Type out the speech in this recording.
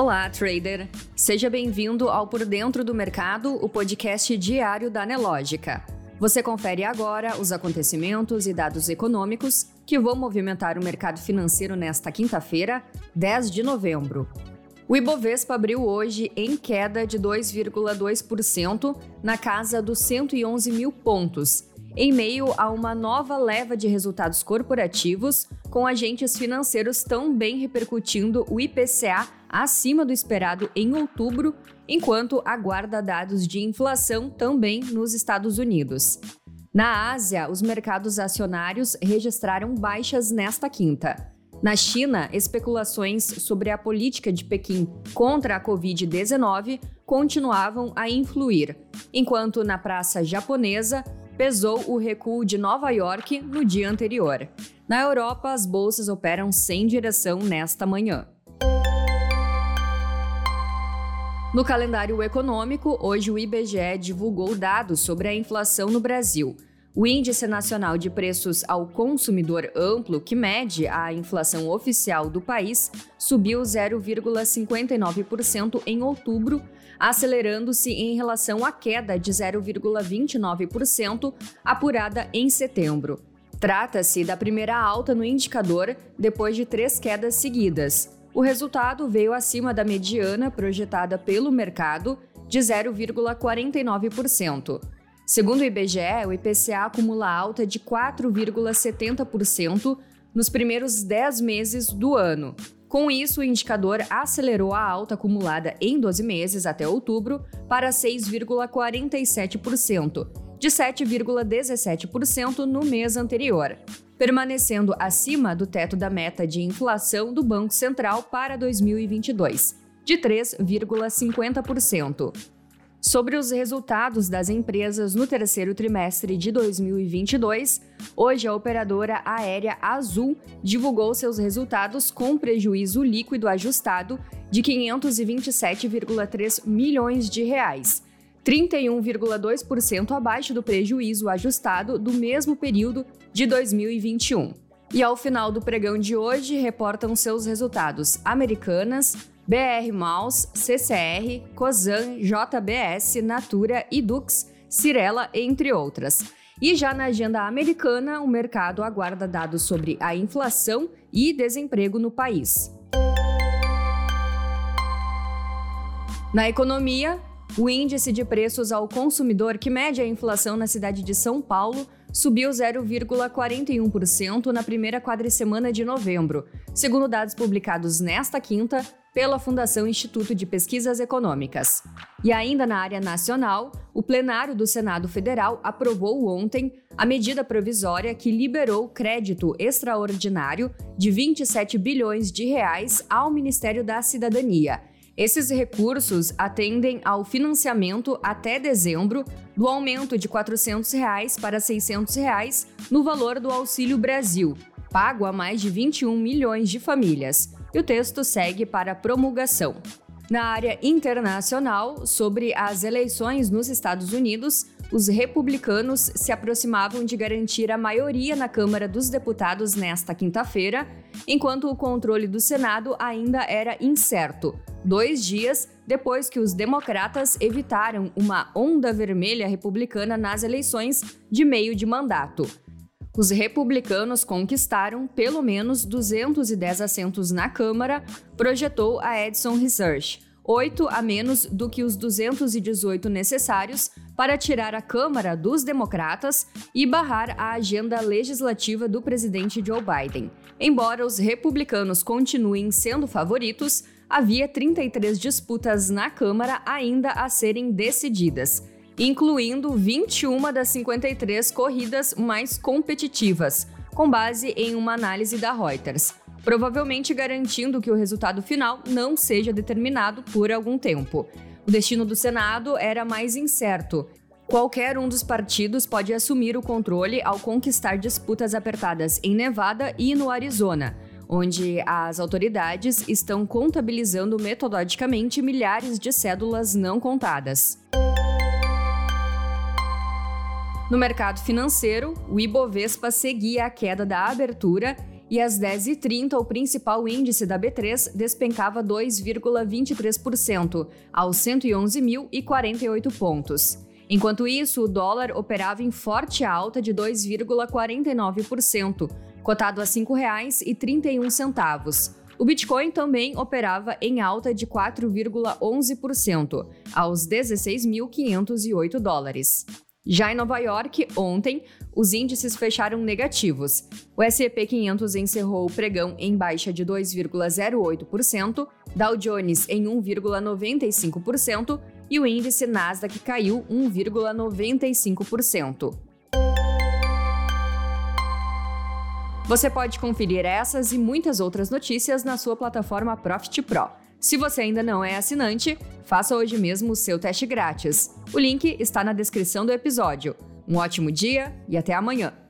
Olá, trader! Seja bem-vindo ao Por Dentro do Mercado, o podcast diário da Nelógica. Você confere agora os acontecimentos e dados econômicos que vão movimentar o mercado financeiro nesta quinta-feira, 10 de novembro. O Ibovespa abriu hoje em queda de 2,2% na casa dos 111 mil pontos, em meio a uma nova leva de resultados corporativos, com agentes financeiros também repercutindo o IPCA acima do esperado em outubro, enquanto aguarda dados de inflação também nos Estados Unidos. Na Ásia, os mercados acionários registraram baixas nesta quinta. Na China, especulações sobre a política de Pequim contra a Covid-19 continuavam a influir, enquanto na praça japonesa, pesou o recuo de Nova York no dia anterior. Na Europa, as bolsas operam sem direção nesta manhã. No calendário econômico, hoje o IBGE divulgou dados sobre a inflação no Brasil. O Índice Nacional de Preços ao Consumidor Amplo, que mede a inflação oficial do país, subiu 0,59% em outubro, acelerando-se em relação à queda de 0,29% apurada em setembro. Trata-se da primeira alta no indicador depois de três quedas seguidas. O resultado veio acima da mediana projetada pelo mercado de 0,49%. Segundo o IBGE, o IPCA acumula alta de 4,70% nos primeiros 10 meses do ano. Com isso, o indicador acelerou a alta acumulada em 12 meses até outubro para 6,47%, de 7,17% no mês anterior, permanecendo acima do teto da meta de inflação do Banco Central para 2022, de 3,50%. Sobre os resultados das empresas no terceiro trimestre de 2022, hoje a operadora aérea Azul divulgou seus resultados com prejuízo líquido ajustado de 527,3 milhões de reais, 31,2% abaixo do prejuízo ajustado do mesmo período de 2021. E ao final do pregão de hoje, reportam seus resultados Americanas, BR Maus, CCR, Cosan, JBS, Natura e Dux, Cirela, entre outras. E já na agenda americana, o mercado aguarda dados sobre a inflação e desemprego no país. Na economia, o índice de preços ao consumidor que mede a inflação na cidade de São Paulo subiu 0,41% na primeira quadricemana de novembro, segundo dados publicados nesta quinta pela Fundação Instituto de Pesquisas Econômicas. E ainda na área nacional, o plenário do Senado Federal aprovou ontem a medida provisória que liberou crédito extraordinário de 27 bilhões de reais ao Ministério da Cidadania. Esses recursos atendem ao financiamento até dezembro do aumento de 400 reais para 600 reais no valor do Auxílio Brasil, pago a mais de 21 milhões de famílias e o texto segue para promulgação. Na área internacional, sobre as eleições nos Estados Unidos, os republicanos se aproximavam de garantir a maioria na Câmara dos Deputados nesta quinta-feira, enquanto o controle do Senado ainda era incerto, dois dias depois que os democratas evitaram uma onda vermelha republicana nas eleições de meio de mandato. Os republicanos conquistaram pelo menos 210 assentos na Câmara, projetou a Edison Research, oito a menos do que os 218 necessários para tirar a Câmara dos democratas e barrar a agenda legislativa do presidente Joe Biden. Embora os republicanos continuem sendo favoritos, havia 33 disputas na Câmara ainda a serem decididas incluindo 21 das 53 corridas mais competitivas, com base em uma análise da Reuters, provavelmente garantindo que o resultado final não seja determinado por algum tempo. O destino do Senado era mais incerto. Qualquer um dos partidos pode assumir o controle ao conquistar disputas apertadas em Nevada e no Arizona, onde as autoridades estão contabilizando metodologicamente milhares de cédulas não contadas. No mercado financeiro, o Ibovespa seguia a queda da abertura e às 10h30 o principal índice da B3 despencava 2,23%, aos 111.048 pontos. Enquanto isso, o dólar operava em forte alta de 2,49%, cotado a R$ 5,31. O Bitcoin também operava em alta de 4,11%, aos 16.508 dólares. Já em Nova York, ontem, os índices fecharam negativos. O S&P 500 encerrou o pregão em baixa de 2,08%, Dow Jones em 1,95% e o índice Nasdaq caiu 1,95%. Você pode conferir essas e muitas outras notícias na sua plataforma Profit Pro. Se você ainda não é assinante, faça hoje mesmo o seu teste grátis. O link está na descrição do episódio. Um ótimo dia e até amanhã!